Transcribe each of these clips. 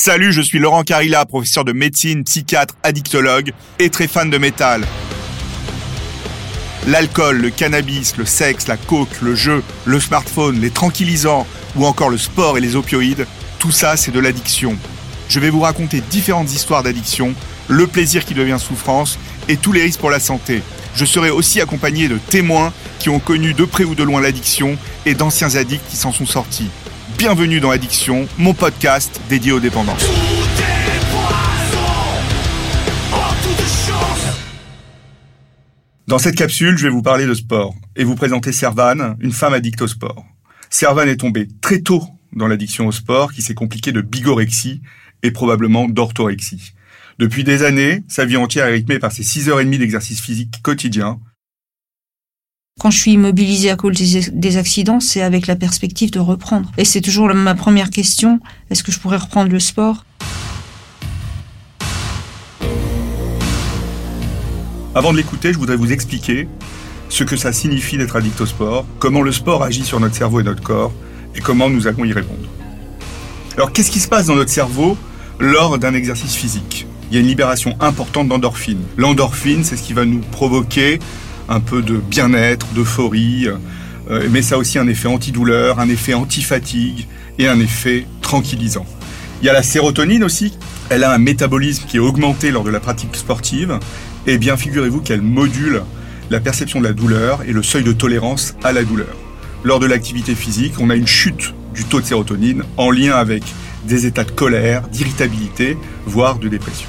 Salut, je suis Laurent Carilla, professeur de médecine, psychiatre, addictologue et très fan de métal. L'alcool, le cannabis, le sexe, la coke, le jeu, le smartphone, les tranquillisants ou encore le sport et les opioïdes, tout ça c'est de l'addiction. Je vais vous raconter différentes histoires d'addiction, le plaisir qui devient souffrance et tous les risques pour la santé. Je serai aussi accompagné de témoins qui ont connu de près ou de loin l'addiction et d'anciens addicts qui s'en sont sortis. Bienvenue dans Addiction, mon podcast dédié aux dépendances. Dans cette capsule, je vais vous parler de sport et vous présenter Servane, une femme addicte au sport. Servane est tombée très tôt dans l'addiction au sport qui s'est compliquée de bigorexie et probablement d'orthorexie. Depuis des années, sa vie entière est rythmée par ses 6h30 d'exercice physique quotidien. Quand je suis immobilisée à cause des accidents, c'est avec la perspective de reprendre. Et c'est toujours ma première question, est-ce que je pourrais reprendre le sport? Avant de l'écouter, je voudrais vous expliquer ce que ça signifie d'être addict au sport, comment le sport agit sur notre cerveau et notre corps, et comment nous allons y répondre. Alors qu'est-ce qui se passe dans notre cerveau lors d'un exercice physique? Il y a une libération importante d'endorphine. L'endorphine, c'est ce qui va nous provoquer un peu de bien-être, d'euphorie, euh, mais ça a aussi un effet antidouleur, un effet anti-fatigue et un effet tranquillisant. Il y a la sérotonine aussi. Elle a un métabolisme qui est augmenté lors de la pratique sportive eh bien, figurez-vous qu'elle module la perception de la douleur et le seuil de tolérance à la douleur. Lors de l'activité physique, on a une chute du taux de sérotonine en lien avec des états de colère, d'irritabilité, voire de dépression.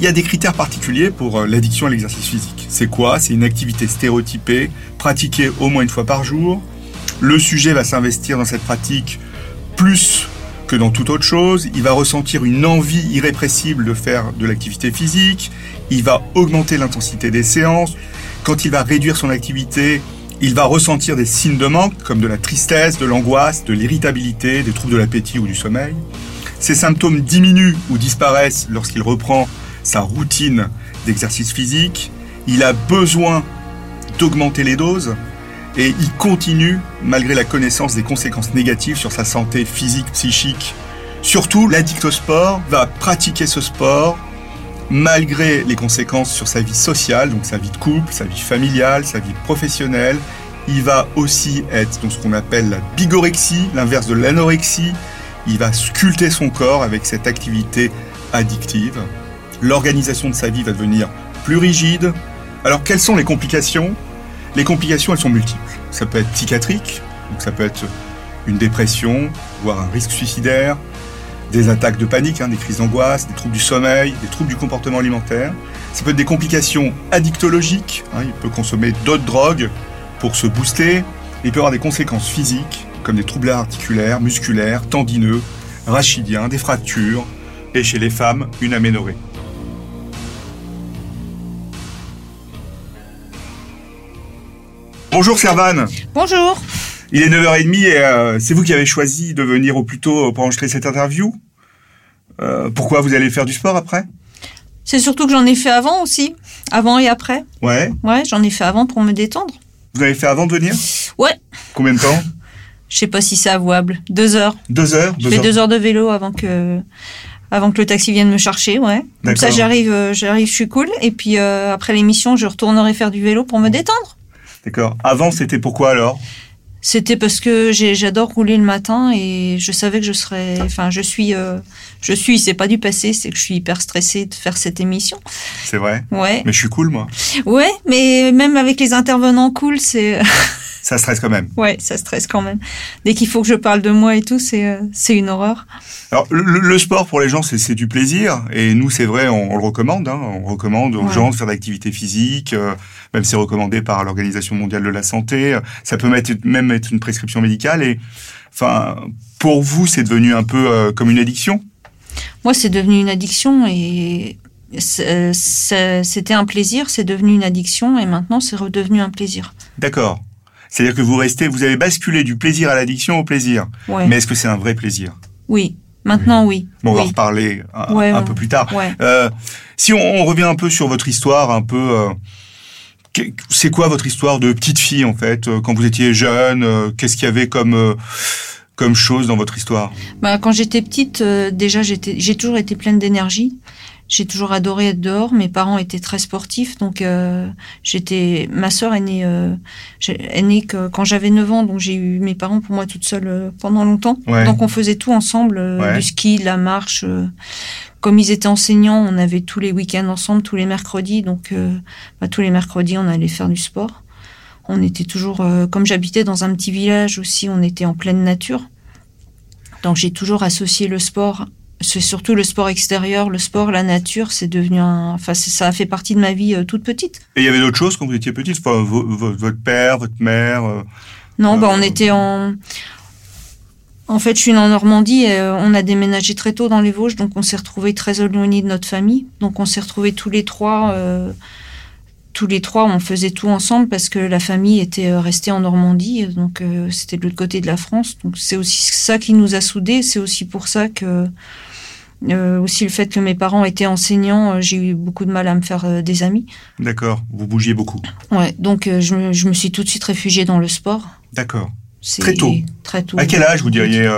Il y a des critères particuliers pour euh, l'addiction à l'exercice physique. C'est quoi? C'est une activité stéréotypée, pratiquée au moins une fois par jour. Le sujet va s'investir dans cette pratique plus que dans toute autre chose. Il va ressentir une envie irrépressible de faire de l'activité physique. Il va augmenter l'intensité des séances. Quand il va réduire son activité, il va ressentir des signes de manque comme de la tristesse, de l'angoisse, de l'irritabilité, des troubles de l'appétit ou du sommeil. Ces symptômes diminuent ou disparaissent lorsqu'il reprend sa routine d'exercice physique. Il a besoin d'augmenter les doses et il continue malgré la connaissance des conséquences négatives sur sa santé physique, psychique. Surtout, l'addict au sport va pratiquer ce sport malgré les conséquences sur sa vie sociale, donc sa vie de couple, sa vie familiale, sa vie professionnelle. Il va aussi être dans ce qu'on appelle la bigorexie, l'inverse de l'anorexie. Il va sculpter son corps avec cette activité addictive. L'organisation de sa vie va devenir plus rigide. Alors quelles sont les complications? Les complications, elles sont multiples. Ça peut être psychiatrique, donc ça peut être une dépression, voire un risque suicidaire, des attaques de panique, hein, des crises d'angoisse, des troubles du sommeil, des troubles du comportement alimentaire. Ça peut être des complications addictologiques, hein, il peut consommer d'autres drogues pour se booster. Il peut avoir des conséquences physiques, comme des troubles articulaires, musculaires, tendineux, rachidiens, des fractures, et chez les femmes, une aménorrhée. Bonjour Servane. Bonjour. Il est 9h30 et euh, c'est vous qui avez choisi de venir au plus tôt pour enregistrer cette interview. Euh, pourquoi vous allez faire du sport après? C'est surtout que j'en ai fait avant aussi, avant et après. Ouais. Ouais, j'en ai fait avant pour me détendre. Vous avez fait avant de venir? Ouais. Combien de temps? Je sais pas si c'est avouable. Deux heures. Deux heures. Je fais deux heures de vélo avant que avant que le taxi vienne me chercher, ouais. Comme ça, j'arrive, euh, j'arrive, je suis cool. Et puis après l'émission, je retournerai faire du vélo pour me détendre. D'accord. Avant, c'était pourquoi alors? C'était parce que j'adore rouler le matin et je savais que je serais. Enfin, je suis. Euh, je suis. C'est pas du passé, c'est que je suis hyper stressée de faire cette émission. C'est vrai? Ouais. Mais je suis cool, moi. Ouais, mais même avec les intervenants cool, c'est. ça stresse quand même. Ouais, ça stresse quand même. Dès qu'il faut que je parle de moi et tout, c'est euh, c'est une horreur. Alors le, sport pour les gens c'est du plaisir et nous c'est vrai on, le recommande. Hein, on recommande aux gens de faire d'activité physique, euh, même c'est recommandé par l'Organisation mondiale de la santé. Ça peut même être une prescription médicale et enfin pour vous c'est devenu un peu euh, comme une addiction? Moi c'est devenu une addiction et c'était un plaisir, c'est devenu une addiction et maintenant c'est redevenu un plaisir. D'accord. C'est-à-dire que vous restez, vous avez basculé du plaisir à l'addiction au plaisir. Mais est-ce que c'est un vrai plaisir? Oui. Maintenant, oui. Bon, on va reparler un, peu plus tard. Euh, si on, revient un peu sur votre histoire, un peu, euh, c'est quoi votre histoire de petite fille en fait euh, Quand vous étiez jeune, qu'est-ce qu'il y avait comme comme chose dans votre histoire? Bah, Quand j'étais petite, euh, déjà, j'étais, j'ai toujours été pleine d'énergie. J'ai toujours adoré être dehors. Mes parents étaient très sportifs, donc euh, j'étais. Ma sœur est née, euh, est née que, quand j'avais 9 ans, donc j'ai eu mes parents pour moi toute seule euh, pendant longtemps. Ouais. Donc on faisait tout ensemble, euh, Ouais. du ski, de la marche. euh. comme ils étaient enseignants, on avait tous les week-ends ensemble, tous les mercredis. Donc bah, tous les mercredis, on allait faire du sport. On était toujours, euh, comme j'habitais dans un petit village aussi, on était en pleine nature. Donc j'ai toujours associé le sport, c'est surtout le sport extérieur, le sport, la nature, c'est devenu un, enfin ça a fait partie de ma vie euh, toute petite. Et il y avait d'autres choses quand vous étiez petite enfin, Votre père, votre mère euh, Non, bah Euh, on était en, en fait je suis née en Normandie, et, euh, on a déménagé très tôt dans les Vosges, donc on s'est retrouvés très éloignés de notre famille, donc on s'est retrouvés tous les trois. euh, tous les trois, on faisait tout ensemble parce que la famille était euh, restée en Normandie, donc euh, c'était de l'autre côté de la France. Donc c'est aussi ça qui nous a soudés. C'est aussi pour ça que euh, aussi le fait que mes parents étaient enseignants, euh, j'ai eu beaucoup de mal à me faire euh, des amis. D'accord, vous bougiez beaucoup. Ouais, donc je, me, je me suis tout de suite réfugiée dans le sport. D'accord. Très tôt. Très tôt. À quel âge vous diriez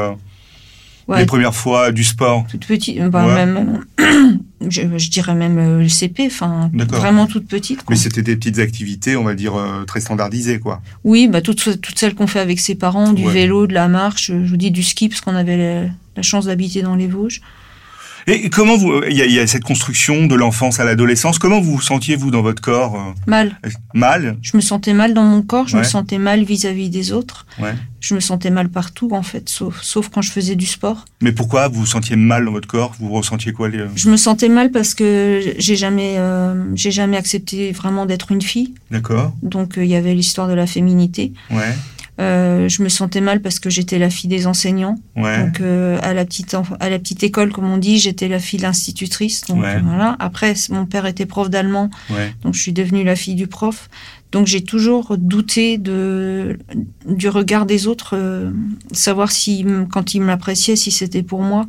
Ouais, les premières fois du sport toute petite, bah, Ouais. même, je, je dirais même le CP, enfin vraiment toute petite. quoi. Mais c'était des petites activités, on va dire, très standardisées, quoi. Oui, bah toutes, toutes celles qu'on fait avec ses parents, du Ouais. vélo, de la marche, je vous dis du ski parce qu'on avait la, la chance d'habiter dans les Vosges. Et comment vous, il y, y a cette construction de l'enfance à l'adolescence, comment vous vous sentiez, vous, dans votre corps euh, Mal. Mal? Je me sentais mal dans mon corps, je me sentais mal vis-à-vis des autres. Ouais. Je me sentais mal partout en fait, sauf, sauf quand je faisais du sport. Mais pourquoi vous vous sentiez mal dans votre corps? Vous ressentiez quoi les... Je me sentais mal parce que j'ai jamais, euh, j'ai jamais accepté vraiment d'être une fille. D'accord Donc euh, il y avait l'histoire de la féminité. Ouais, Euh, je me sentais mal parce que j'étais la fille des enseignants. ouais. Donc euh, à la petite à la petite école comme on dit, j'étais la fille de l'institutrice. Donc Ouais. voilà. Après mon père était prof d'allemand, ouais. donc je suis devenue la fille du prof. Donc j'ai toujours douté de du regard des autres, euh, savoir si quand ils m'appréciaient si c'était pour moi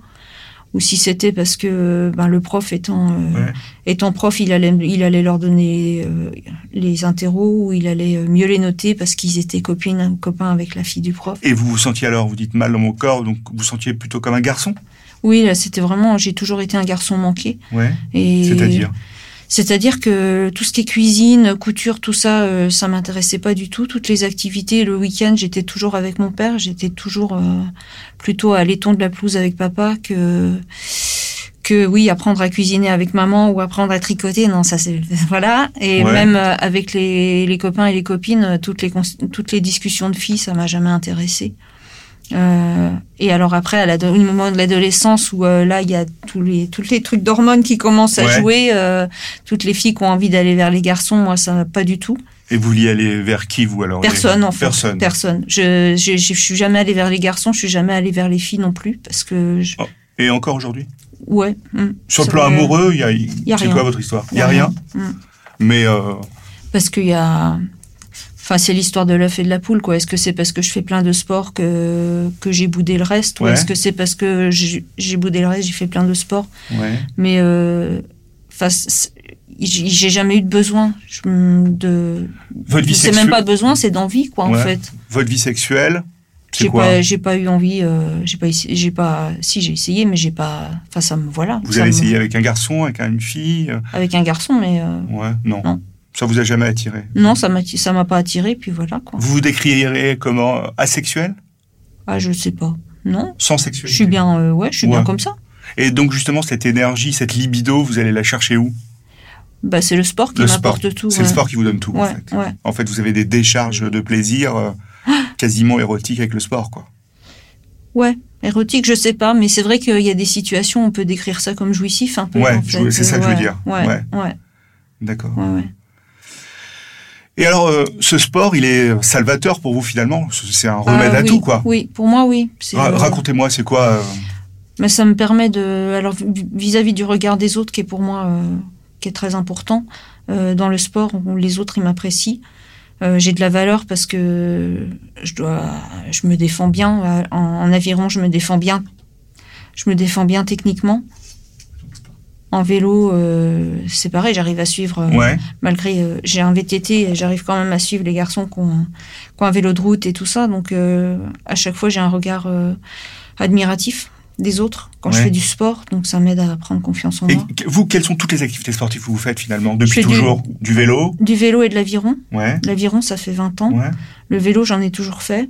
ou si c'était parce que ben, le prof étant euh, Ouais. étant prof, il allait il allait leur donner euh, les interros ou il allait euh, mieux les noter parce qu'ils étaient copines copains avec la fille du prof. Et vous vous sentiez alors, vous dites mal dans mon corps, donc vous sentiez plutôt comme un garçon? Oui, c'était vraiment, j'ai toujours été un garçon manqué. Ouais. C'est-à-dire? C'est-à-dire que tout ce qui est cuisine, couture, tout ça, euh, ça m'intéressait pas du tout. Toutes les activités, le week-end, j'étais toujours avec mon père. J'étais toujours euh, plutôt à l'éton de la pelouse avec papa que que oui, apprendre à cuisiner avec maman ou apprendre à tricoter. Non, ça c'est voilà. Et Ouais. même euh, avec les, les copains et les copines, toutes les toutes les discussions de filles, ça m'a jamais intéressé. Euh, et alors après, à au moment de l'adolescence où euh, là, il y a tous les tous les trucs d'hormones qui commencent à Ouais. jouer, euh, toutes les filles qui ont envie d'aller vers les garçons, moi ça pas du tout. Et vous vouliez aller vers qui, vous alors Personne en fait. Personne. Personne. Je, je je suis jamais allée vers les garçons, je suis jamais allée vers les filles non plus parce que je- Et encore aujourd'hui? Ouais. hmm, Sur le plan amoureux, il y a, y a c'est quoi votre histoire? Il y y a rien. rien. Mm. Mais Parce qu'il y a. Enfin, c'est l'histoire de l'œuf et de la poule, quoi. Est-ce que c'est parce que je fais plein de sport que, que j'ai boudé le reste Ou est-ce que c'est parce que j'ai boudé le reste, j'ai fait plein de sport ouais. Mais, euh, enfin, j'ai jamais eu de besoin de. Votre vie C'est sexuelle. même pas de besoin, c'est d'envie, quoi, en fait. Votre vie sexuelle, J'ai pas, j'ai pas eu envie, euh, j'ai pas, j'ai pas, si j'ai essayé, mais j'ai pas, enfin ça me, voilà. Vous avez me- essayé avec un garçon, avec une fille euh, Avec un garçon, mais euh, Ouais, non. Non. Ça vous a jamais attiré non, ça m'a, ça m'a pas attiré, puis voilà, quoi. Vous vous décririez comment Asexuel? Ah, je sais pas. Non, Sans sexualité je suis bien, euh, ouais, je suis Ouais. bien comme ça. Et donc justement, cette énergie, cette libido, vous allez la chercher où? Bah, c'est le sport qui m'apporte tout. C'est le sport qui vous donne tout, en fait. ouais. En fait, vous avez des décharges de plaisir euh, quasiment érotiques avec le sport, quoi. Ouais, érotique, je sais pas, mais c'est vrai qu'il y a des situations, on peut décrire ça comme jouissif un peu. Ouais, en je- fait. c'est ça que je veux dire. Ouais, D'accord. ouais. Et alors, euh, ce sport, il est salvateur pour vous finalement? C'est un remède Ah, à oui, tout, quoi. Oui, pour moi, oui. Ra- euh, Racontez-moi, c'est quoi euh, Mais ça me permet de, alors vis- vis-à-vis du regard des autres, qui est pour moi, euh, qui est très important dans le sport, où les autres ils m'apprécient. J'ai de la valeur parce que je dois, je me défends bien en, en aviron, je me défends bien, je me défends bien techniquement. En vélo, euh, c'est pareil, j'arrive à suivre, euh, Ouais. malgré. euh, j'ai un VTT, j'arrive quand même à suivre les garçons qui ont, qui ont un vélo de route et tout ça. Donc, euh, à chaque fois, j'ai un regard admiratif des autres quand je fais du sport. Donc, ça m'aide à prendre confiance en Et moi. vous, quelles sont toutes les activités sportives que vous faites finalement depuis du- toujours? Du... vélo? Du vélo et de l'aviron. Ouais. L'aviron, ça fait 20 ans. Le vélo, j'en ai toujours fait.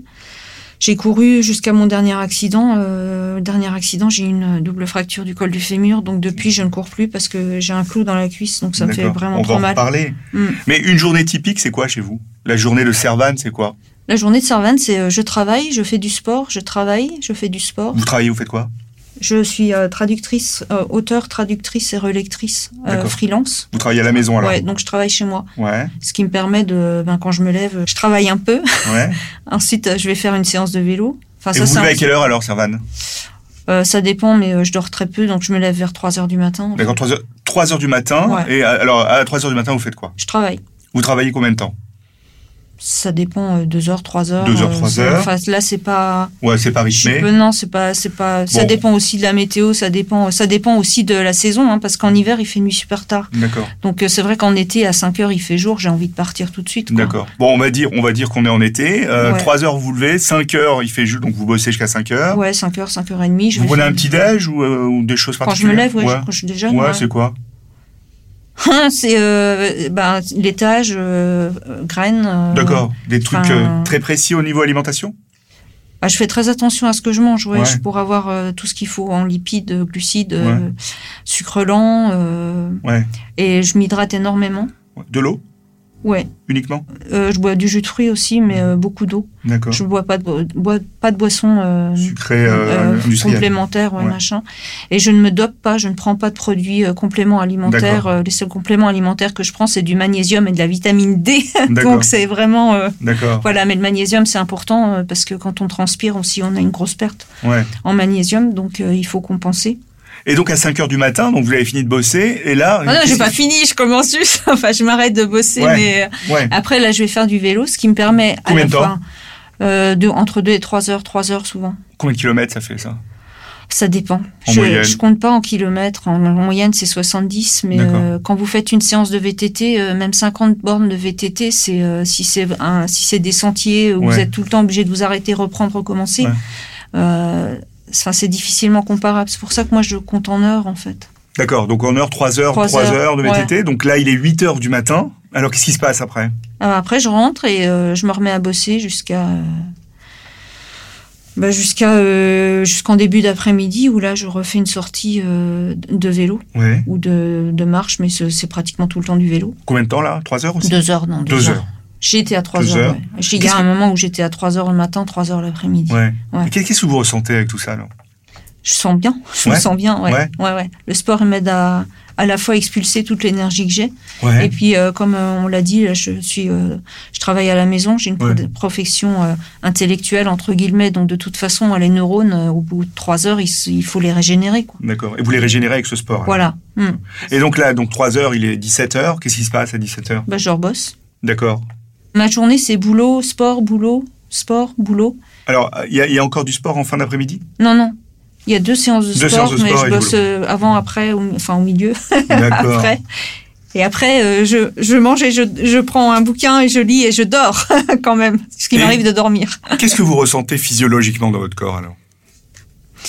J'ai couru jusqu'à mon dernier accident. Euh, dernier accident, j'ai eu une double fracture du col du fémur. Donc depuis, je ne cours plus parce que j'ai un clou dans la cuisse. Donc ça me fait vraiment On trop va en mal. reparler. Mm. Mais une journée typique, c'est quoi chez vous? La journée de Servan, c'est quoi? La journée de Servane, c'est euh, je travaille, je fais du sport, je travaille, je fais du sport. Vous travaillez, vous faites quoi? Je suis euh, traductrice, euh, auteur, traductrice et relectrice euh, freelance. Vous travaillez à la maison alors Ouais, donc je travaille chez moi. Ouais. Ce qui me permet de, ben, quand je me lève, je travaille un peu. ouais. Ensuite, euh, je vais faire une séance de vélo. Enfin, Et ça, vous levez à quelle heure alors, Servan euh, ça dépend, mais euh, je dors très peu, donc je me lève vers 3 heures du matin. D'accord, 3 heures, 3 heures du matin. Ouais. Et alors, à 3 heures du matin, vous faites quoi? Je travaille. Vous travaillez combien de temps? Ça dépend, euh, 2 heures, 3 heures. Deux heures, euh, trois c'est- heures. Enfin, là, c'est pas. Ouais, c'est pas rythmé. peu- non, c'est pas, c'est pas. Ça Bon. dépend aussi de la météo, ça dépend, ça dépend aussi de la saison, hein, parce qu'en hiver il fait nuit super tard. D'accord. Donc euh, c'est vrai qu'en été à 5 heures il fait jour, j'ai envie de partir tout de suite. D'accord. Bon, on va dire, on va dire qu'on est en été. Euh, Ouais. 3 heures, vous levez. 5 heures, il fait juste, donc vous bossez jusqu'à 5 heures. Ouais, 5 heures, 5 heures et demie. Je vous prenez un petit déj ou, euh, ou des choses Quand je particulières me lève, ouais, ouais. je, quand je déjeune. Ouais. c'est quoi? C'est euh, ben, laitage, euh, euh, graines. euh, D'accord. Des trucs enfin, euh, très précis au niveau alimentation? Bah, je fais très attention à ce que je mange, ouais, Ouais. je- pour avoir euh, tout ce qu'il faut en lipides, glucides, euh, sucre lent. euh, Ouais. Et je m'hydrate énormément. De l'eau? Ouais. uniquement Euh, je bois du jus de fruits aussi, mais euh, beaucoup d'eau. D'accord. Je bois pas de, bo- bois pas de boisson euh, Sucré industriel. complémentaire, ouais, machin. Et je ne me dope pas, je ne prends pas de produits compléments alimentaires. Les seuls compléments alimentaires que je prends, c'est du magnésium et de la vitamine D. D'accord. Donc c'est vraiment D'accord. voilà. Mais le magnésium, c'est important parce que quand on transpire aussi, on a une grosse perte Ouais. en magnésium, donc il faut compenser. Et donc à 5 heures du matin, donc vous avez fini de bosser, et là. Ah non, j'ai pas fini, je commence juste. enfin, je m'arrête de bosser, Ouais. mais Ouais. après là, je vais faire du vélo, ce qui me permet à Combien la de temps fois euh, de, entre 2 et 3 heures, 3 heures souvent. Combien de kilomètres ça fait ça? Ça dépend. En je, je compte pas en kilomètres. En, en moyenne, c'est 70. Mais euh, quand vous faites une séance de VTT, euh, même 50 bornes de VTT, c'est euh, si c'est si c'est des sentiers où Ouais. vous êtes tout le temps obligé de vous arrêter, reprendre, recommencer. Ouais. Euh, Enfin, c'est difficilement comparable. C'est pour ça que moi, je compte en heures, en fait. D'accord, donc en heure, 3 heures, Trois 3 heures, heures de VTT. Donc là, il est 8 heures du matin. Alors qu'est-ce qui se passe après? Alors après, je rentre et euh, je me remets à bosser jusqu'à euh, bah, jusqu'à euh, jusqu'en début d'après-midi où là, je refais une sortie euh, de vélo Ouais. ou de, de marche, mais c'est pratiquement tout le temps du vélo. Combien de temps là? 3 heures aussi? Deux heures, non. Deux, Deux heures. heures. J'ai été à trois Deux heures. heures. ouais. J'ai- Il y a un moment où j'étais à 3 heures le matin, 3 heures l'après-midi. Ouais. Ouais. Et Qu'est-ce que vous ressentez avec tout ça alors? Je sens bien. Je me sens bien. Ouais. Ouais. Le sport m'aide à à la fois expulser toute l'énergie que j'ai. Et puis, euh, comme euh, on l'a dit, là, je suis, euh, je travaille à la maison. J'ai une profession intellectuelle entre guillemets. Donc, de toute façon, les neurones, au bout de trois heures, il, faut les régénérer. D'accord. Et vous les régénérez avec ce sport alors? Voilà. Hmm. Et donc là, donc 3 heures, il est 17 heures. Qu'est-ce qui se passe à 17 heures? Bah, je rebosse. D'accord. Ma journée, c'est boulot, sport, boulot, sport, boulot. Alors, il y, a- il y a encore du sport en fin d'après-midi? Non, non. Il y a deux séances de Deux sport, séances de mais sport je bosse euh, avant, après, enfin au milieu, D'accord. après. Et après, euh, je, je mange et je, je prends un bouquin et je lis et je dors quand même, ce qui m'arrive de dormir. Qu'est-ce que vous ressentez physiologiquement dans votre corps alors?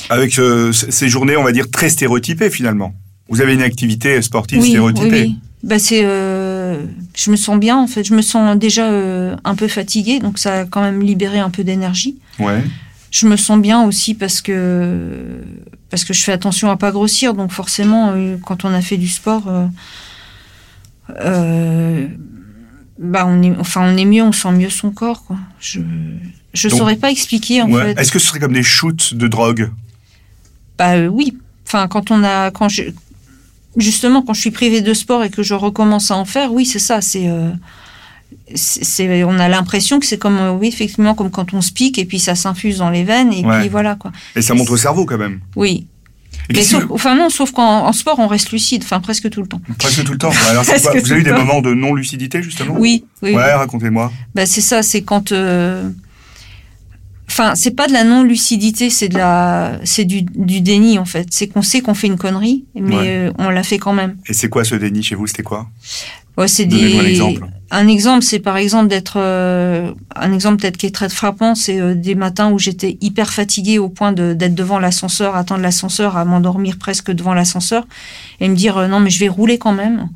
Avec euh, ces journées, on va dire, très stéréotypées finalement. Vous avez une activité sportive stéréotypée. Bah c'est, euh, je me sens bien en fait. Je me sens déjà euh, un peu fatiguée, donc ça a quand même libéré un peu d'énergie. Ouais. Je me sens bien aussi parce que parce que je fais attention à pas grossir, donc forcément euh, quand on a fait du sport, euh, euh, bah on est, enfin on est mieux, on sent mieux son corps quoi. Je je Donc- saurais pas expliquer en Ouais. fait. Est-ce que ce serait comme des shoots de drogue? Bah euh, oui. Enfin, quand on a, quand je, justement, quand je suis privée de sport et que je recommence à en faire, oui, c'est ça. C'est, euh, c'est, on a l'impression que c'est comme, euh, oui, effectivement, comme quand on se pique et puis ça s'infuse dans les veines et Ouais. puis voilà quoi. Et ça monte au cerveau quand même. Oui. Mais sauf, enfin non, sauf qu'en en sport on reste lucide, enfin presque tout le temps. Presque tout le temps. Alors, quoi Vous avez eu des moments de non-lucidité justement? Oui, oui. Ouais, racontez-moi. Bah, c'est ça, c'est quand. euh, Enfin, c'est pas de la non-lucidité, c'est de la, c'est du, du déni en fait. C'est qu'on sait qu'on fait une connerie, mais Ouais. euh, on l'a fait quand même. Et c'est quoi ce déni chez vous? C'était quoi? Ouais, c'est Donnez-nous un des. exemple. Un exemple, c'est par exemple d'être euh, un exemple peut-être qui est très frappant, c'est euh, des matins où j'étais hyper fatiguée au point de- d'être devant l'ascenseur, attendre l'ascenseur, à m'endormir presque devant l'ascenseur, et me dire non mais je vais rouler quand même.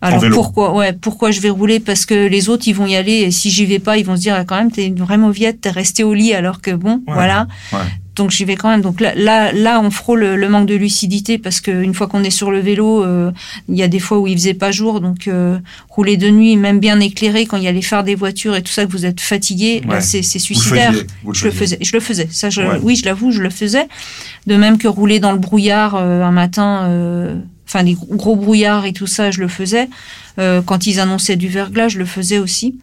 Alors pourquoi ouais pourquoi je vais rouler? Parce que les autres ils vont y aller et si j'y vais pas ils vont se dire ah, quand même t'es une vraie mauviette t'es resté au lit alors que bon Ouais, voilà. ouais. donc j'y vais quand même. Donc là là là on frôle le, manque de lucidité parce que une fois qu'on est sur le vélo euh, il y a des fois où il faisait pas jour. Donc euh, rouler de nuit même bien éclairé quand il y a les phares des voitures et tout ça que vous êtes fatigué Ouais. là c'est c'est Vous le suicidaire. faisiez, vous je le faisais je le faisais. Ça je, oui je l'avoue je le faisais. De même que rouler dans le brouillard euh, un matin euh, enfin les gros, brouillards et tout ça je le faisais. Euh, quand ils annonçaient du verglas je le faisais aussi.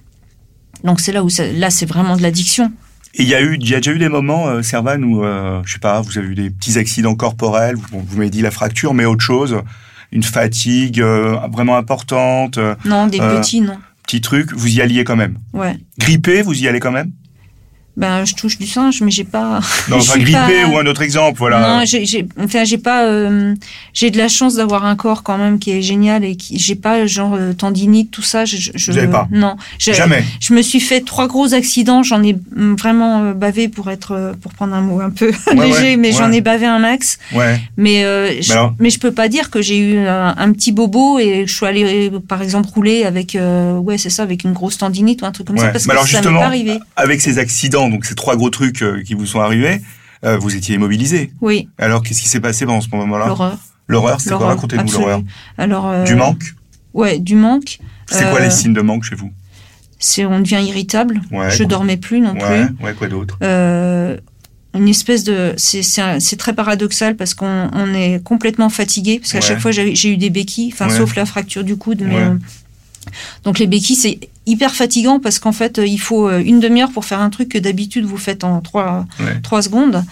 Donc c'est là où ça- là c'est vraiment de l'addiction. Et il y a eu, il y a déjà eu des moments, euh, Servan, où euh, je sais pas, vous avez eu des petits accidents corporels. Vous, vous m'avez dit la fracture, mais autre chose, une fatigue euh, vraiment importante, non des petits non. petit truc, vous y alliez quand même. ouais. Grippé, vous y allez quand même? Ben je touche du singe mais j'ai pas Non, enfin grippé pas- ou un autre exemple, voilà. Non, j'ai, j'ai, enfin, j'ai pas, euh, j'ai de la chance d'avoir un corps quand même qui est génial et qui, j'ai pas genre euh, tendinite, tout ça. Je, je, Vous avez pas Non, Jamais. je me suis fait trois gros accidents. J'en ai mm, vraiment euh, bavé pour être, euh, pour prendre un mot un peu Ouais, léger, ouais, mais j'en ai bavé un max. Ouais. Mais, euh, je, mais je peux pas dire que j'ai eu un, un petit bobo et je suis allée, par exemple, rouler avec, euh, ouais, c'est ça, avec une grosse tendinite ou un truc comme ça, parce Mais que alors, ça m'est justement, pas arrivé. avec ces accidents, donc ces trois gros trucs euh, qui vous sont arrivés, euh, vous étiez immobilisé. Oui, Alors, qu'est-ce qui s'est passé pendant ce moment-là? L'horreur. L'horreur, c'est quoi? Racontez-nous l'horreur. Alors, euh, Du manque? Ouais, du manque. C'est quoi les signes de manque chez vous? C'est on devient irritable. Ouais. Je dormais plus non Ouais, plus. ouais, quoi d'autre? Euh, une espèce de c'est très paradoxal parce qu'on on est complètement fatigué parce qu'à Ouais. chaque fois j'ai eu des béquilles enfin sauf la fracture du coude mais Ouais. donc les béquilles c'est hyper fatigant parce qu'en fait euh, il faut euh, une demi-heure pour faire un truc que d'habitude vous faites en trois Ouais. trois secondes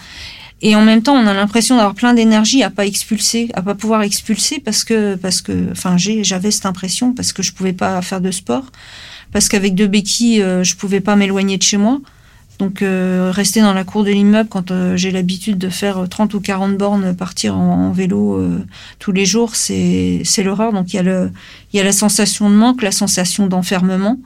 et en même temps on a l'impression d'avoir plein d'énergie à pas expulser à pas pouvoir expulser parce que parce que enfin j'ai j'avais cette impression parce que je pouvais pas faire de sport parce qu'avec deux béquilles euh, je pouvais pas m'éloigner de chez moi donc euh, rester dans la cour de l'immeuble quand euh, j'ai l'habitude de faire euh, 30 ou 40 bornes, partir en, en vélo euh, tous les jours, c'est l'horreur. Donc il y a le il y a la sensation de manque, la sensation d'enfermement,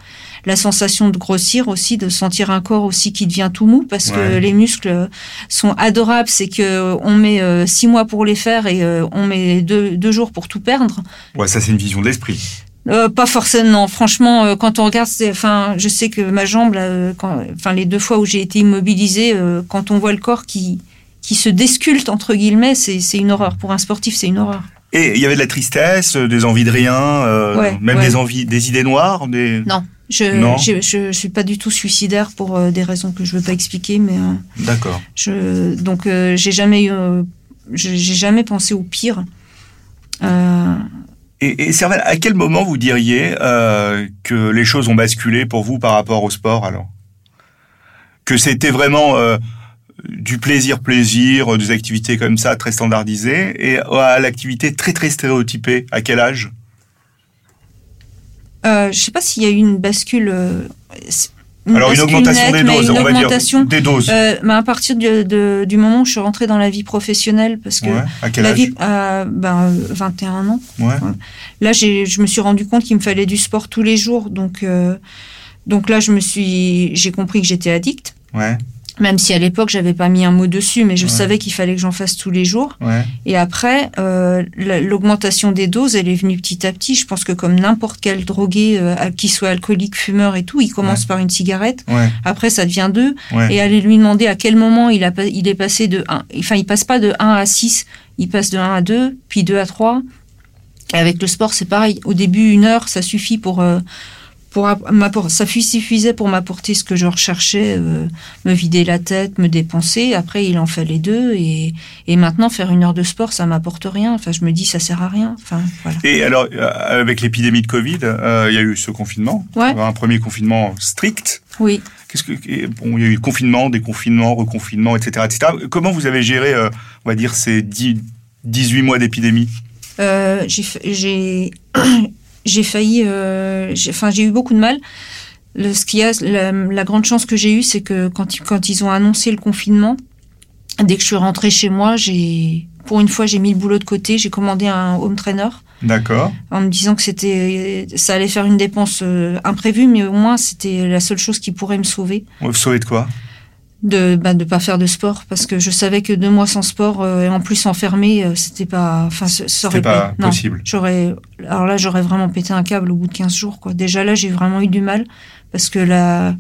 la sensation de grossir aussi, de sentir un corps aussi qui devient tout mou parce que les muscles sont adorables. C'est que euh, on met euh, six mois pour les faire et euh, on met deux, deux jours pour tout perdre. Ouais, ça c'est une vision de l'esprit. Euh, pas forcément. Franchement, euh, quand on regarde, enfin, je sais que ma jambe, là, euh, quand, enfin, les deux fois où j'ai été immobilisée, quand on voit le corps qui qui se desculte entre guillemets, c'est c'est une horreur. Pour un sportif, c'est une horreur. Et il y avait de la tristesse, des envies de rien, Ouais, même ouais. des envies, des idées noires, des. Non, je Non. je, je, je suis pas du tout suicidaire pour euh, des raisons que je veux pas expliquer, mais euh, D'accord. je donc euh, j'ai jamais eu, j'ai jamais pensé au pire. Euh, Et, et Serval, à quel moment vous diriez euh, que les choses ont basculé pour vous par rapport au sport alors? Que c'était vraiment euh, du plaisir plaisir, des activités comme ça très standardisées, et à l'activité très très stéréotypée. À quel âge? Euh, je sais pas s'il y a eu une bascule. C'est- Alors une augmentation des doses, on va dire des doses. Euh, bah, à partir de, de- du moment où je suis rentrée dans la vie professionnelle, parce que Ouais. À quel la âge? vie, euh, ben, euh, 21 ans. Ouais. Là, je me suis rendu compte qu'il me fallait du sport tous les jours, donc, euh, donc là, je me suis, j'ai compris que j'étais addict. Ouais. Même si à l'époque j'avais pas mis un mot dessus, mais je Ouais. savais qu'il fallait que j'en fasse tous les jours. Ouais. Et après, euh, la- l'augmentation des doses, elle est venue petit à petit. Je pense que comme n'importe quel drogué, euh, qui soit alcoolique, fumeur et tout, il commence Ouais. par une cigarette. Ouais. Après, ça devient deux. Ouais. Et aller lui demander à quel moment il, a, il est passé de 1. Enfin, il passe pas de 1 à 6, il passe de 1 à 2, puis 2 à 3. Et avec le sport, c'est pareil. Au début, une heure, ça suffit pour. euh, pour ça suffisait pour m'apporter ce que je recherchais, euh, me vider la tête, me dépenser. Après, il en fallait deux. Et, et maintenant, faire une heure de sport, ça m'apporte rien. Enfin, je me dis, ça sert à rien. Enfin, voilà. Et alors, euh, avec l'épidémie de Covid, euh, il y a eu ce confinement, Ouais. un premier confinement strict. Oui. Qu'est-ce que bon, il y a eu confinement, déconfinement, reconfinement, etc., etc. Comment vous avez géré, euh, on va dire, ces 10, 18 mois d'épidémie? Euh, j'ai j'ai failli euh, j'ai- enfin j'ai eu beaucoup de mal. Le, ce qu'il y a, la, la grande chance que j'ai eue, c'est que quand, ils- quand ils ont annoncé le confinement, dès que je suis rentrée chez moi, j'ai, pour une fois, j'ai mis le boulot de côté, j'ai commandé un home trainer. D'accord. en me disant que c'était, ça allait faire une dépense euh, imprévue, mais au moins c'était la seule chose qui pourrait me sauver. Vous sauvez de quoi? De bah, de pas faire de sport parce que je savais que deux mois sans sport euh, et en plus enfermé, euh, c'était pas, enfin, C'était pas non, possible. J'aurais, alors là, j'aurais vraiment pété un câble au bout de 15 jours, quoi. Déjà là, j'ai vraiment eu du mal parce que là,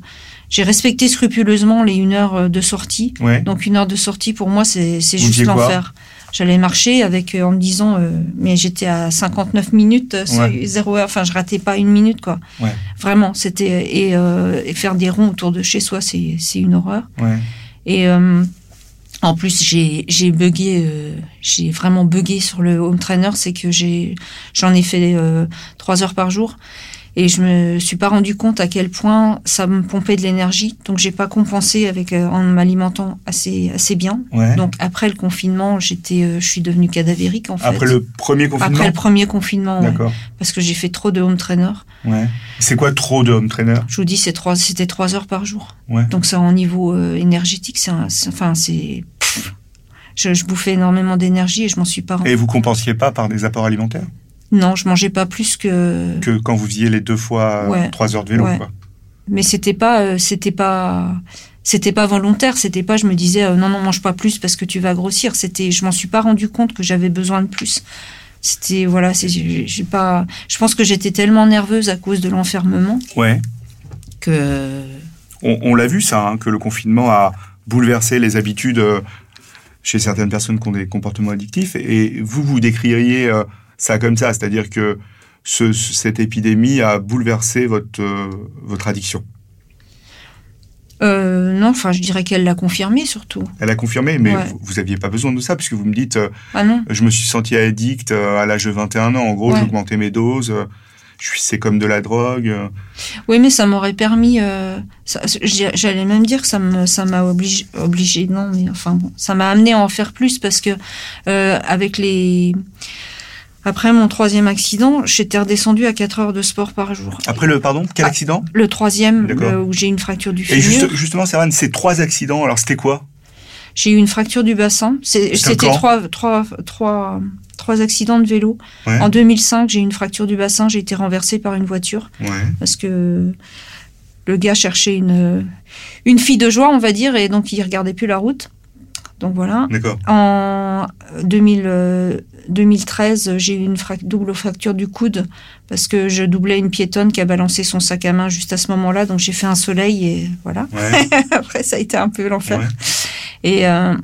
j'ai respecté scrupuleusement les une heure euh, de sortie. Ouais. Donc une heure de sortie pour moi, c'est juste l'enfer. J'allais marcher avec euh, en me disant, euh, mais j'étais à 59 minutes, euh, Ouais. zéro heure. Enfin, je ratais pas une minute, quoi. Ouais. Vraiment, c'était et, euh, et faire des ronds autour de chez soi, c'est c'est une horreur. Ouais. Et euh, en plus, j'ai j'ai bugué, euh, j'ai vraiment bugué sur le home trainer, c'est que j'ai j'en ai fait euh, trois heures par jour et je me suis pas rendu compte à quel point ça me pompait de l'énergie, donc j'ai pas compensé avec euh, en m'alimentant assez assez bien. Ouais. Donc après le confinement, j'étais, euh, je suis devenue cadavérique en fait. Après le premier confinement. Après le premier confinement, ouais, D'accord. parce que j'ai fait trop de home trainer. Ouais. C'est quoi trop de home trainer? Je vous dis, c'est trois, c'était trois heures par jour. Ouais. Donc ça, en niveau euh, énergétique, c'est, enfin, c'est, je, je bouffais énormément d'énergie et je m'en suis pas. rendu- Et vous compensiez pas par des apports alimentaires? Non, je mangeais pas plus que. que quand vous faisiez les deux fois Ouais. trois heures de vélo. Ouais. Quoi. Mais c'était pas, euh, c'était pas, c'était pas volontaire. C'était pas, je me disais euh, non, non, mange pas plus parce que tu vas grossir. C'était, je m'en suis pas rendu compte que j'avais besoin de plus. C'était voilà, c'est, j'ai pas. Je pense que j'étais tellement nerveuse à cause de l'enfermement Ouais. que. On, on l'a vu ça, hein, que le confinement a bouleversé les habitudes euh, chez certaines personnes qui ont des comportements addictifs. Et vous, vous décririez euh, ça comme ça, c'est-à-dire que ce- ce- cette épidémie a bouleversé votre, euh, votre addiction. Euh, non, enfin, je dirais qu'elle l'a confirmé surtout. Elle a confirmé, mais Ouais. vous, vous aviez pas besoin de ça, puisque vous me dites, euh, Ah non. je me suis senti addict à l'âge de 21 ans. En gros, Ouais. j'ai augmenté mes doses. c'est comme de la drogue. Oui, mais ça m'aurait permis. euh, J'allais même dire que ça m'a obligé, obligé. Non, mais enfin bon, ça m'a amené à en faire plus parce que avec les. Après mon troisième accident, j'étais redescendue à 4 heures de sport par jour. Après le, pardon, quel Ah. accident? Le troisième, le- où j'ai une fracture du Et fémur, juste, justement, Servane, ces trois accidents, alors c'était quoi? J'ai eu une fracture du bassin. C'était trois, trois, trois, trois accidents de vélo. Ouais. En 2005, j'ai eu une fracture du bassin. J'ai été renversée par une voiture. Ouais. parce que le gars cherchait une, une fille de joie, on va dire, et donc il regardait plus la route. Donc voilà. D'accord. En 2000, euh, 2013, j'ai eu une double fracture du coude parce que je doublais une piétonne qui a balancé son sac à main juste à ce moment-là. Donc j'ai fait un soleil et voilà. Ouais. Après, ça a été un peu l'enfer. ouais. Et euh,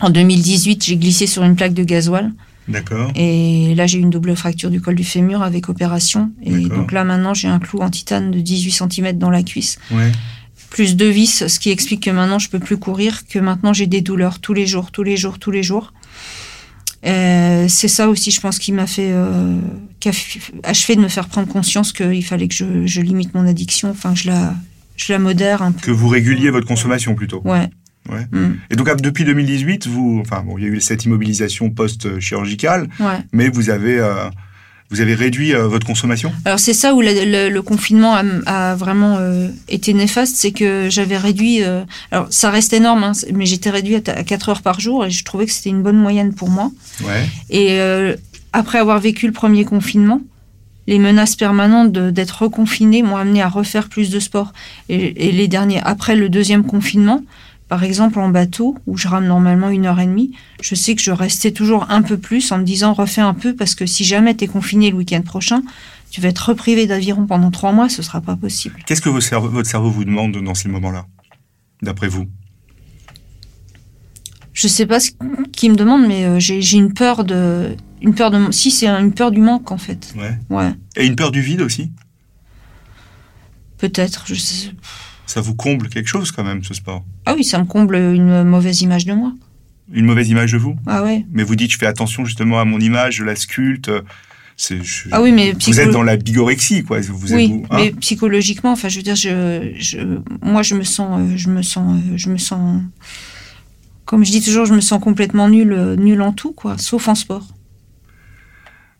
en 2018, j'ai glissé sur une plaque de gasoil. D'accord. Et là, j'ai eu une double fracture du col du fémur avec opération. Et donc là, maintenant, j'ai un clou en titane de 18 cm dans la cuisse, Ouais. Plus deux vis, ce qui explique que maintenant, je peux plus courir, que maintenant, j'ai des douleurs tous les jours, tous les jours, tous les jours. Euh, c'est ça aussi, je pense, qui m'a fait, euh, qui a f- achevé de me faire prendre conscience qu'il fallait que je, je limite mon addiction, enfin, que je la, je la modère un peu. Que vous réguliez votre consommation plutôt. Ouais. Ouais. Mm. Et donc ah, depuis 2018, vous, enfin bon, il y a eu cette immobilisation post-chirurgicale, ouais. mais vous avez, euh, vous avez réduit euh, votre consommation? Alors c'est ça où le, le- le confinement a, a vraiment euh, été néfaste, c'est que j'avais réduit. euh, alors ça reste énorme, hein, mais j'étais réduite à 4 heures par jour et je trouvais que c'était une bonne moyenne pour moi. Ouais. Et après avoir vécu le premier confinement, les menaces permanentes d'être reconfiné m'ont amené à refaire plus de sport. Et, et les derniers, après le deuxième confinement, par exemple en bateau, où je rame normalement une heure et demie, je sais que je restais toujours un peu plus en me disant refais un peu parce que si jamais tu es confiné le week-end prochain, tu vas être reprivé d'aviron pendant trois mois, ce sera pas possible. Qu'est-ce que votre cerveau vous demande dans ces moments-là, d'après vous? Je sais pas ce qui me demande, mais euh, j'ai j'ai une peur de, une peur de, si c'est une peur du manque en fait. Ouais. Ouais, Et une peur du vide aussi? peut-être. Je sais. Ça vous comble quelque chose quand même, ce sport? Ah oui, ça me comble une mauvaise image de moi. Une mauvaise image de vous? Ah ouais. Mais vous dites, je fais attention justement à mon image, je la sculpte. Je- Ah oui, mais vous êtes dans la bigorexie, quoi. Vous êtes oui, vous, hein? mais psychologiquement, enfin, je veux dire, je, je, moi, je me sens, euh, je me sens, euh, je me sens, comme je dis toujours, je me sens complètement nulle, euh, nulle en tout, quoi, sauf en sport.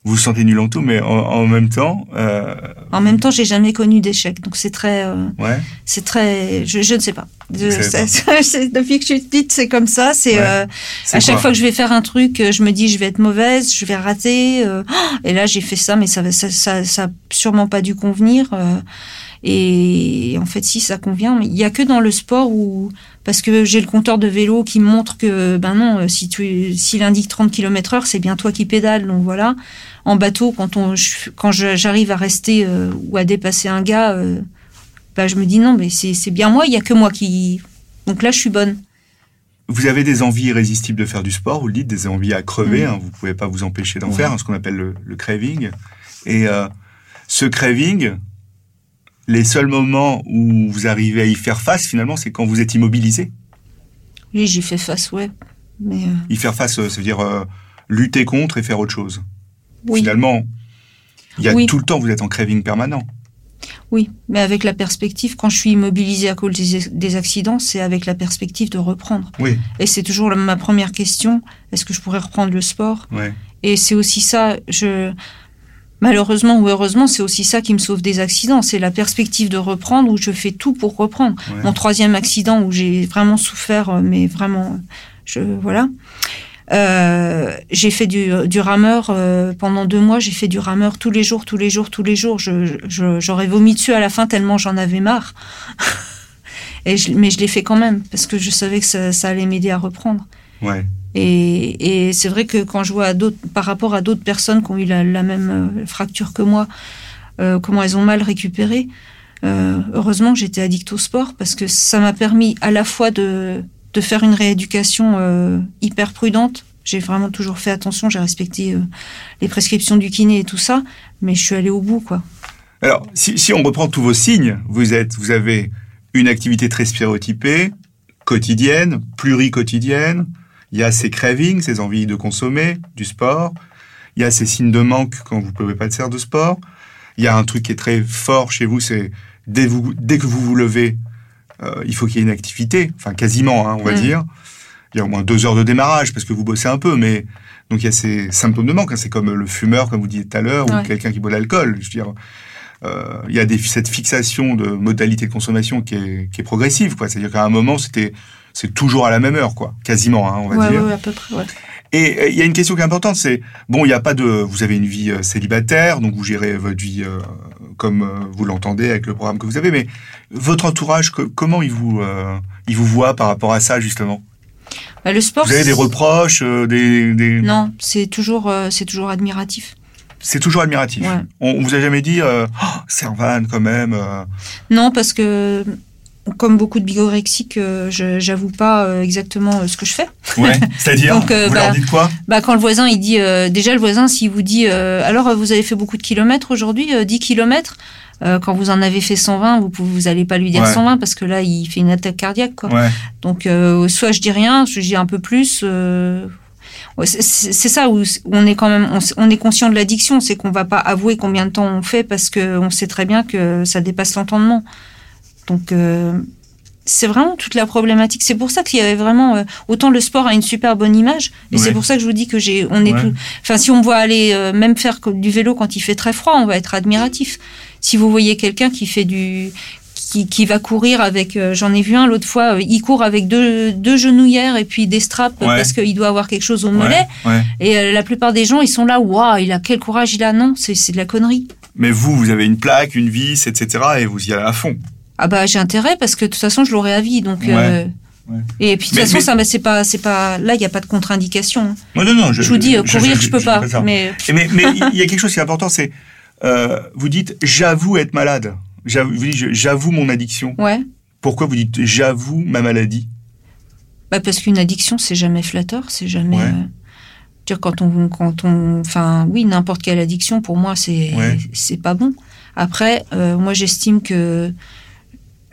Vous vous sentez nul en tout, mais en, même temps. Euh... En même temps, j'ai jamais connu d'échec, donc c'est très. Euh, ouais. C'est très. Je, je, ne sais pas. depuis que je suis petite, c'est comme ça. C'est euh, à chaque fois que je vais faire un truc, je me dis je vais être mauvaise, je vais rater. Euh, et là, j'ai fait ça, mais ça, ça, ça, ça, a sûrement pas dû convenir. Euh, et en fait, si ça convient, mais il y a que dans le sport où parce que j'ai le compteur de vélo qui me montre que ben non, si tu s'il indique 30 km heure, c'est bien toi qui pédales. Donc voilà. En bateau, quand on quand j'arrive à rester euh, ou à dépasser un gars, euh, ben je me dis non, mais c'est bien moi. Il y a que moi qui. Donc là, je suis bonne. Vous avez des envies irrésistibles de faire du sport, vous le dites, des envies à crever. Hein, vous pouvez pas vous empêcher d'en faire, hein, ce qu'on appelle le, le, craving. Et euh, ce craving, les seuls moments où vous arrivez à y faire face, finalement, c'est quand vous êtes immobilisé. Oui, j'y fais face, ouais. Mais euh, Y faire face, euh, ça veut dire euh, lutter contre et faire autre chose. Oui. Finalement, il y a tout le temps, vous êtes en craving permanent. Oui, mais avec la perspective, quand je suis immobilisé à cause des accidents, c'est avec la perspective de reprendre. Oui. Et c'est toujours ma première question est-ce que je pourrais reprendre le sport? Ouais. Et c'est aussi ça. Je malheureusement ou heureusement, c'est aussi ça qui me sauve des accidents. C'est la perspective de reprendre où je fais tout pour reprendre. Mon troisième accident où j'ai vraiment souffert, euh, mais vraiment, je voilà. Euh, j'ai fait du, du rameur euh, pendant deux mois. J'ai fait du rameur tous les jours, tous les jours, tous les jours. Je, j'aurais vomi dessus à la fin tellement j'en avais marre. Et je, mais je l'ai fait quand même parce que je savais que ça, ça allait m'aider à reprendre. Ouais. Et, et c'est vrai que quand je vois d'autres, par rapport à d'autres personnes qui ont eu la, même euh, fracture que moi, euh, comment elles ont mal récupéré, euh, heureusement que j'étais addict au sport parce que ça m'a permis à la fois de, de faire une rééducation euh, hyper prudente. J'ai vraiment toujours fait attention, j'ai respecté euh, les prescriptions du kiné et tout ça, mais je suis allée au bout, quoi. Alors, si, si on reprend tous vos signes, vous êtes, vous avez une activité très stéréotypée, quotidienne, pluricotidienne, il y a ces cravings, ces envies de consommer du sport. Il y a ces signes de manque quand vous ne pouvez pas de faire de sport. Il y a un truc qui est très fort chez vous, c'est dès, vous, dès que vous vous levez, euh, il faut qu'il y ait une activité, enfin quasiment, hein, on va dire. Il y a au moins deux heures de démarrage parce que vous bossez un peu, mais donc il y a ces symptômes de manque. Hein. C'est comme le fumeur, comme vous disiez tout à l'heure, ou quelqu'un qui boit l'alcool. Je veux dire, euh, il y a des, cette fixation de modalité de consommation qui est, qui est progressive, quoi. C'est-à-dire qu'à un moment, c'était c'est toujours à la même heure, quoi, quasiment, hein, on va ouais, dire. Ouais, à peu près. Ouais. Et il y a une question qui est importante, c'est bon, il n'y a pas de, vous avez une vie euh, célibataire, donc vous gérez votre vie euh, comme euh, vous l'entendez avec le programme que vous avez, mais votre entourage, que, comment il vous, euh, il vous voit par rapport à ça justement? Bah, Le sport. Vous avez des reproches, des, des, Non, c'est toujours, c'est toujours admiratif. C'est toujours admiratif. Ouais. On, on vous a jamais dit, euh, oh, Servan quand même. Non, parce que comme beaucoup de bigorexiques, euh, j'avoue pas euh, exactement euh, ce que je fais. Ouais, c'est-à-dire Vous bah, leur dites quoi? Bah, Quand le voisin, il dit... déjà, le voisin, s'il vous dit... alors, vous avez fait beaucoup de kilomètres aujourd'hui 10 kilomètres quand vous en avez fait 120, vous pouvez, vous allez pas lui dire ouais. 120 parce que là, il fait une attaque cardiaque. Quoi. Ouais. Donc, soit je dis rien, je dis un peu plus. c'est ça où on est quand même, on, on est conscient de l'addiction, c'est qu'on va pas avouer combien de temps on fait parce que on sait très bien que ça dépasse l'entendement. Donc euh, c'est vraiment toute la problématique. C'est pour ça qu'il y avait vraiment euh, autant le sport a une super bonne image, et ouais. c'est pour ça que je vous dis que j'ai, on est, Ouais. tout- enfin si on me voit aller euh, même faire du vélo quand il fait très froid, on va être admiratif. Si vous voyez quelqu'un qui fait du qui, qui va courir avec, euh, j'en ai vu un l'autre fois, il court avec deux, deux genouillères et puis des straps Ouais. parce qu'il doit avoir quelque chose au mollet. Et la plupart des gens, ils sont là, waouh, il a quel courage il a. Non, c'est de la connerie. Mais vous, vous avez une plaque, une vis, etc. Et vous y allez à fond. Ah bah j'ai intérêt parce que de toute façon je l'aurai à vie donc. Ouais. euh, Ouais. Et puis de toute façon mais- ça bah, c'est pas c'est pas là il y a pas de contre-indication. hein. Non, non, non. Je, vous dis euh, courir je, peux dis pas, mais Mais mais il y a quelque chose qui est important, c'est euh, vous dites j'avoue être malade. J'avoue, vous dites, je- j'avoue mon addiction. ouais. Pourquoi vous dites j'avoue ma maladie? Bah parce qu'une addiction c'est jamais flatteur, c'est jamais. Ouais. euh, dire quand on quand on enfin oui n'importe quelle addiction pour moi c'est Ouais. c'est pas bon. Après euh, moi j'estime que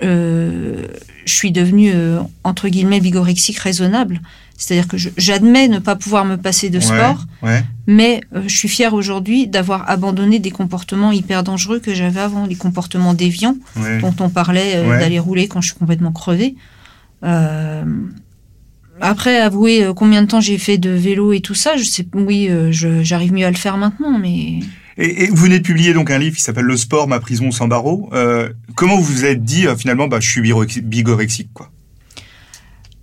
euh, je suis devenue euh, entre guillemets bigorexique raisonnable. C'est-à-dire que j'admets ne pas pouvoir me passer de Ouais, sport, Ouais. mais euh, je suis fière aujourd'hui d'avoir abandonné des comportements hyper dangereux que j'avais avant, les comportements déviants ouais. dont on parlait euh, d'aller rouler quand je suis complètement crevée. Euh, après, avouer euh, combien de temps j'ai fait de vélo et tout ça, je sais, oui, euh, j'arrive mieux à le faire maintenant, mais Et, et vous venez de publier donc un livre qui s'appelle Le sport, ma prison sans barreaux. Euh, comment vous vous êtes dit euh, finalement, bah, je suis bigorexi- bigorexique quoi?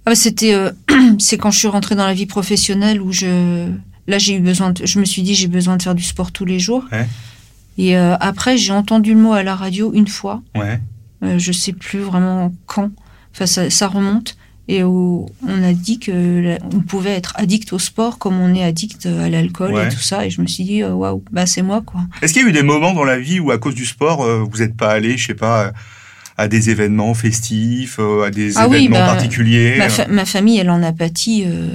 Ah bah, c'était, euh, c'est quand je suis rentrée dans la vie professionnelle où je, là j'ai eu besoin, de- je me suis dit j'ai besoin de faire du sport tous les jours. Ouais. Et après j'ai entendu le mot à la radio une fois, Ouais. je sais plus vraiment quand. Enfin ça, ça remonte et où on a dit que on pouvait être addict au sport comme on est addict à l'alcool Ouais. et tout ça. Et je me suis dit euh, waouh, bah c'est moi quoi. Est-ce qu'il y a eu des moments dans la vie où, à cause du sport, euh, vous n'êtes pas allé, je sais pas, à des événements festifs, euh, à des Ah oui, événements bah, particuliers Ma, fa- ma famille, elle en a pâti. euh,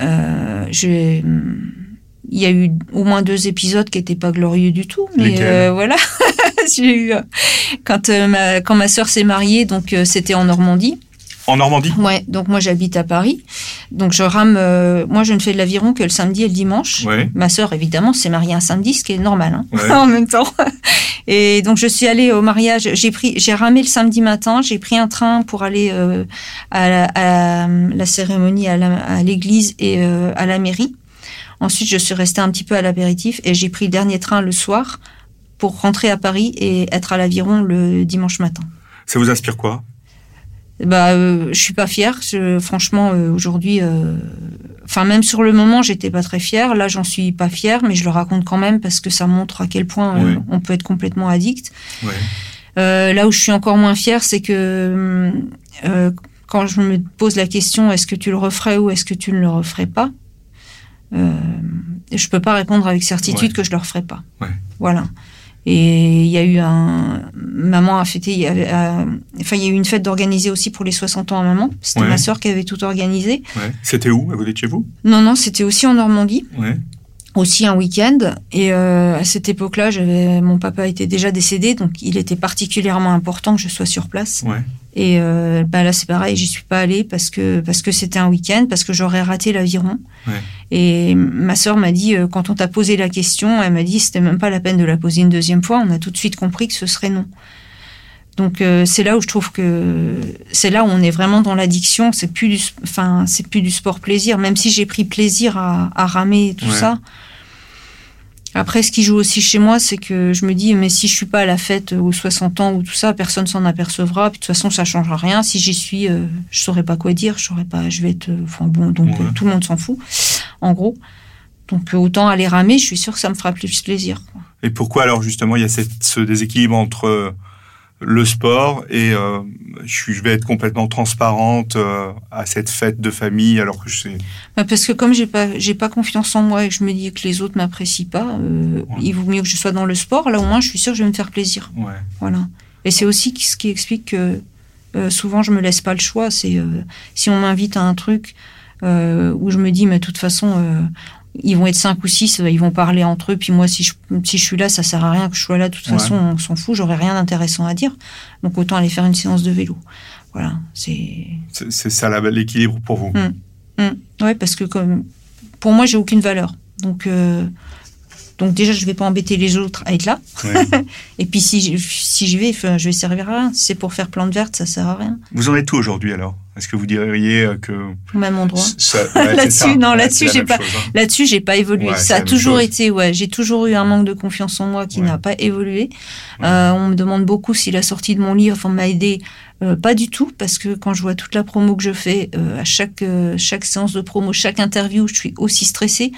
euh, j'ai- il y a eu au moins deux épisodes qui n'étaient pas glorieux du tout, mais euh, voilà. Eu, quand ma quand ma sœur s'est mariée, donc c'était en Normandie. En Normandie Ouais, donc moi j'habite à Paris, donc je rame. euh, moi je ne fais de l'aviron que le samedi et le dimanche. Ouais. Ma sœur évidemment s'est mariée un samedi, ce qui est normal hein, Ouais. en même temps. Et donc je suis allée au mariage. J'ai pris, j'ai ramé le samedi matin. J'ai pris un train pour aller euh, à, la, à la cérémonie à l'église et euh, à la mairie. Ensuite je suis restée un petit peu à l'apéritif et j'ai pris le dernier train le soir pour rentrer à Paris et être à l'aviron le dimanche matin. Ça vous inspire quoi? Bah, euh, je suis pas fière. Je- franchement, euh, aujourd'hui, euh, enfin même sur le moment, j'étais pas très fière. Là, j'en suis pas fière, mais je le raconte quand même parce que ça montre à quel point euh, Oui. on peut être complètement addict. Là où je suis encore moins fière, c'est que quand je me pose la question, est-ce que tu le referais ou est-ce que tu ne le referais pas Je peux pas répondre avec certitude Ouais. que je le referais pas. Ouais. Voilà. Et il y a eu un maman a fêté, il y avait, euh, enfin il y a eu une fête d'organiser aussi pour les 60 ans à maman. C'était Ouais. ma sœur qui avait tout organisé. Ouais. C'était où? À côté de chez vous? Non non, c'était aussi en Normandie Ouais. aussi un week-end. Et euh, à cette époque-là, j'avais mon papa était déjà décédé, donc il était particulièrement important que je sois sur place. Et euh, bah là, c'est pareil, j'y suis pas allée parce que parce que c'était un week-end, parce que j'aurais raté l'aviron. Ouais. Et ma sœur m'a dit euh, quand on t'a posé la question, elle m'a dit c'était même pas la peine de la poser une deuxième fois. On a tout de suite compris que ce serait non. Donc euh, c'est là où je trouve que c'est là où on est vraiment dans l'addiction. C'est plus du, enfin c'est plus du sport plaisir. Même si j'ai pris plaisir à, à ramer et tout Ouais. ça. Après, ce qui joue aussi chez moi, c'est que je me dis, mais si je suis pas à la fête aux 60 ans ou tout ça, personne s'en apercevra. Puis de toute façon, ça changera rien. Si j'y suis, euh, je saurais pas quoi dire. Je saurais pas. Je vais être. euh, Enfin bon, donc Ouais. euh, tout le monde s'en fout, en gros. Donc euh, autant aller ramer. Je suis sûre que ça me fera plus plaisir. Et pourquoi alors justement il y a cette, ce déséquilibre entre euh, le sport et euh, je, vais être complètement transparente euh, à cette fête de famille alors que je sais. Bah, parce que comme j'ai pas j'ai pas confiance en moi et que je me dis que les autres m'apprécient pas, euh, Ouais. il vaut mieux que je sois dans le sport. Là au moins, je suis sûre que je vais me faire plaisir. Ouais. Voilà. Et c'est aussi ce qui explique que souvent je me laisse pas le choix. C'est si on m'invite à un truc où je me dis mais de toute façon ils vont être cinq ou six, euh, ils vont parler entre eux. Puis moi si je si je suis là, ça sert à rien que je sois là. De toute Ouais. façon, on s'en fout. J'aurai rien d'intéressant à dire. Donc autant aller faire une séance de vélo. Voilà. C'est C'est ça l'équilibre pour vous. Mm. ouais parce que comme pour moi j'ai aucune valeur. Donc euh, donc déjà je vais pas embêter les autres à être là. Ouais. Et puis si si j'y vais, je vais servir à rien. Si c'est pour faire plante verte, ça sert à rien. Vous en êtes où aujourd'hui alors? Est-ce que vous diriez euh, que Au même endroit. ouais, Là-dessus, non, là-dessus, j'ai pas- hein. Là-dessus, j'ai pas évolué. Ouais, ça a toujours chose. été, ouais, j'ai toujours eu un manque de confiance en moi qui Ouais. n'a pas évolué. Euh, on me demande beaucoup si la sortie de mon livre m'a aidé. Euh, pas du tout, parce que quand je vois toute la promo que je fais, euh, à chaque chaque séance de promo, chaque interview, je suis aussi stressée.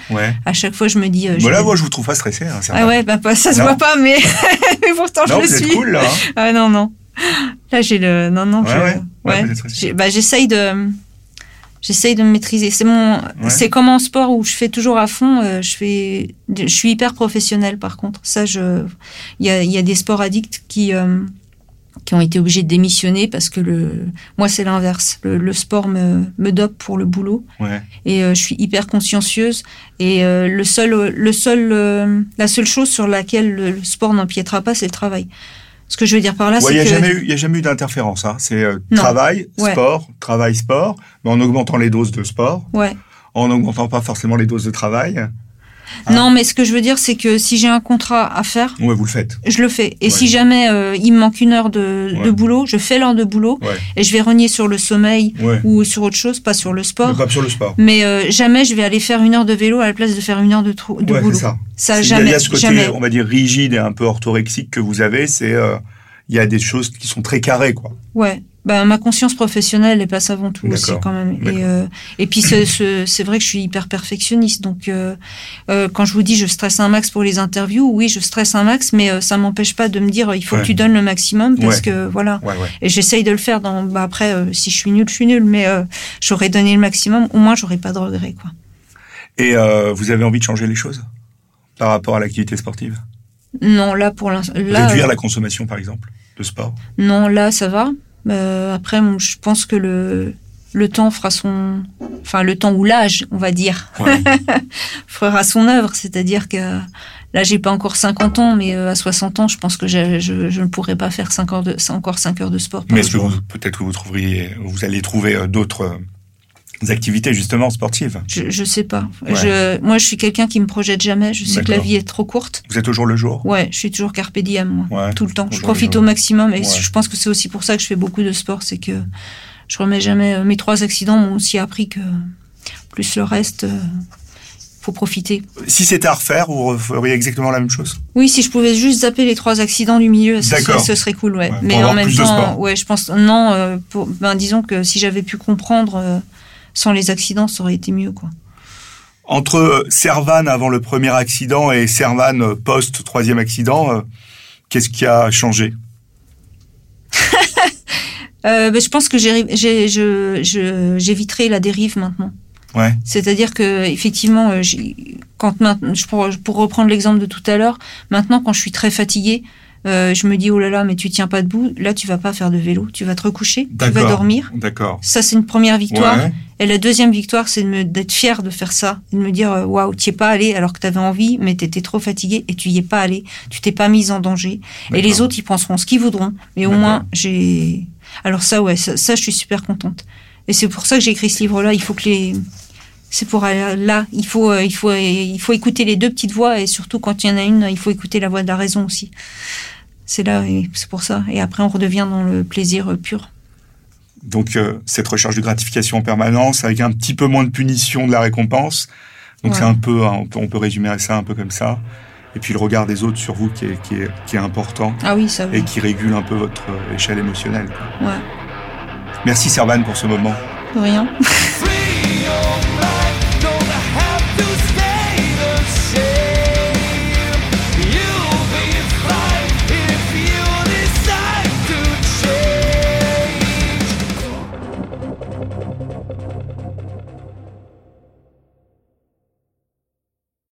À chaque fois, je me dis. je Voilà, vais- moi je vous trouve pas stressé. Hein, ça ah ouais, bah, ça se Non. voit pas, mais, mais pourtant non, je vous le êtes suis. cool là. hein. Ah non non. Là j'ai le non non. Ouais, je- ouais. Ouais, bah, j'essaye de j'essaye de me maîtriser. C'est mon c'est comme en sport où je fais toujours à fond. euh, je fais je suis hyper professionnelle par contre. Ça je il y a il y a des sports addicts qui euh, qui ont été obligés de démissionner parce que le moi c'est l'inverse. Le, le sport me me dope pour le boulot Ouais. et euh, je suis hyper consciencieuse et euh, le seul le seul euh, la seule chose sur laquelle le, le sport n'empiétera pas c'est le travail. Ce que je veux dire par là Ouais, c'est n'y a, que jamais eu- il y a jamais eu d'interférence. Hein. C'est euh, travail, Ouais. sport, travail, sport, mais en augmentant les doses de sport, ouais en augmentant pas forcément les doses de travail. Ah. Non, mais ce que je veux dire, c'est que si j'ai un contrat à faire, Ouais, vous le faites. je le fais. Et Ouais. si jamais euh, il me manque une heure de, Ouais. de boulot, je fais l'heure de boulot Ouais. et je vais renier sur le sommeil Ouais. ou sur autre chose, pas sur le Mais sport. pas sur le sport. Mais euh, jamais je vais aller faire une heure de vélo à la place de faire une heure de, trou- de boulot. ça. Ça, jamais. Il y a ce côté, jamais. on va dire, rigide et un peu orthorexique que vous avez. C'est, euh, il y a des choses qui sont très carrées, quoi. Ouais. Ben, ma conscience professionnelle, elle passe avant tout aussi quand même. Et, euh, et puis c'est- vrai que je suis hyper perfectionniste. Donc euh, euh, quand je vous dis je stresse un max pour les interviews, oui je stresse un max, mais ça m'empêche pas de me dire il faut Ouais. que tu donnes le maximum parce Ouais. que voilà. Ouais. Et j'essaye de le faire. Dans, bah après si je suis nulle, je suis nulle, mais j'aurais donné le maximum. Au moins j'aurais pas de regrets quoi. Et vous avez envie de changer les choses par rapport à l'activité sportive? Non là pour l'instant Réduire la consommation, par exemple, de sport? non là ça va. Euh, après bon, je pense que le le temps fera son enfin le temps ou l'âge on va dire Ouais. fera son œuvre. C'est-à-dire que là, j'ai pas encore 50 ans, mais euh, à 60 ans, je pense que je, je, je ne pourrais pas faire 5 heures de, encore 5 heures de sport Mais est-ce que peut-être que vous trouveriez, vous allez trouver euh, d'autres euh, activités justement sportives Je, je sais pas. Ouais. Je, moi, je suis quelqu'un qui me projette jamais. Je sais que la vie est trop courte. Vous êtes au jour le jour? Ouais, je suis toujours carpe diem, moi. Ouais. Tout le temps. Je profite au maximum et Ouais. je pense que c'est aussi pour ça que je fais beaucoup de sport. C'est que je remets jamais. euh, Mes trois accidents m'ont aussi appris que plus le reste, euh, faut profiter. Si c'était à refaire, vous referiez exactement la même chose? Oui, si je pouvais juste zapper les trois accidents du milieu, ce, serait, ce serait cool, ouais. Mais en même temps, ouais, je pense non. euh, pour, ben, disons que si j'avais pu comprendre euh, sans les accidents, ça aurait été mieux, quoi. Entre euh, Servan avant le premier accident et Servan euh, post troisième accident, euh, qu'est-ce qui a changé? Euh, ben, je pense que j'éviterai la dérive maintenant. Ouais. C'est-à-dire que effectivement, quand pour, pour reprendre l'exemple de tout à l'heure, maintenant quand je suis très fatiguée, euh, je me dis oh là là, mais tu tiens pas debout. Là, tu vas pas faire de vélo, tu vas te recoucher, tu vas dormir. D'accord. Ça, c'est une première victoire. Ouais. Et la deuxième victoire, c'est d'être fière de faire ça, de me dire euh, waouh, tu es pas allé alors que tu avais envie, mais tu étais trop fatigué et tu y es pas allé, tu t'es pas mise en danger. Et les autres, ils penseront ce qu'ils voudront, mais au moins j'ai. Alors ça, ouais, ça, ça, je suis super contente. Et c'est pour ça que j'ai écrit ce livre-là. Il faut que les c'est pour aller là, il faut, euh, il faut, il faut écouter les deux petites voix et surtout quand il y en a une, il faut écouter la voix de la raison aussi. C'est là, c'est pour ça. Et après, on redevient dans le plaisir euh, pur. Donc euh, cette recherche de gratification en permanence avec un petit peu moins de punition de la récompense. Donc Ouais. c'est un peu, hein, on peut, on peut résumer ça un peu comme ça. Et puis le regard des autres sur vous qui est, qui est, qui est important Ah oui, ça. et qui régule un peu votre euh, échelle émotionnelle. quoi. Ouais. Merci Servan pour ce moment. De rien.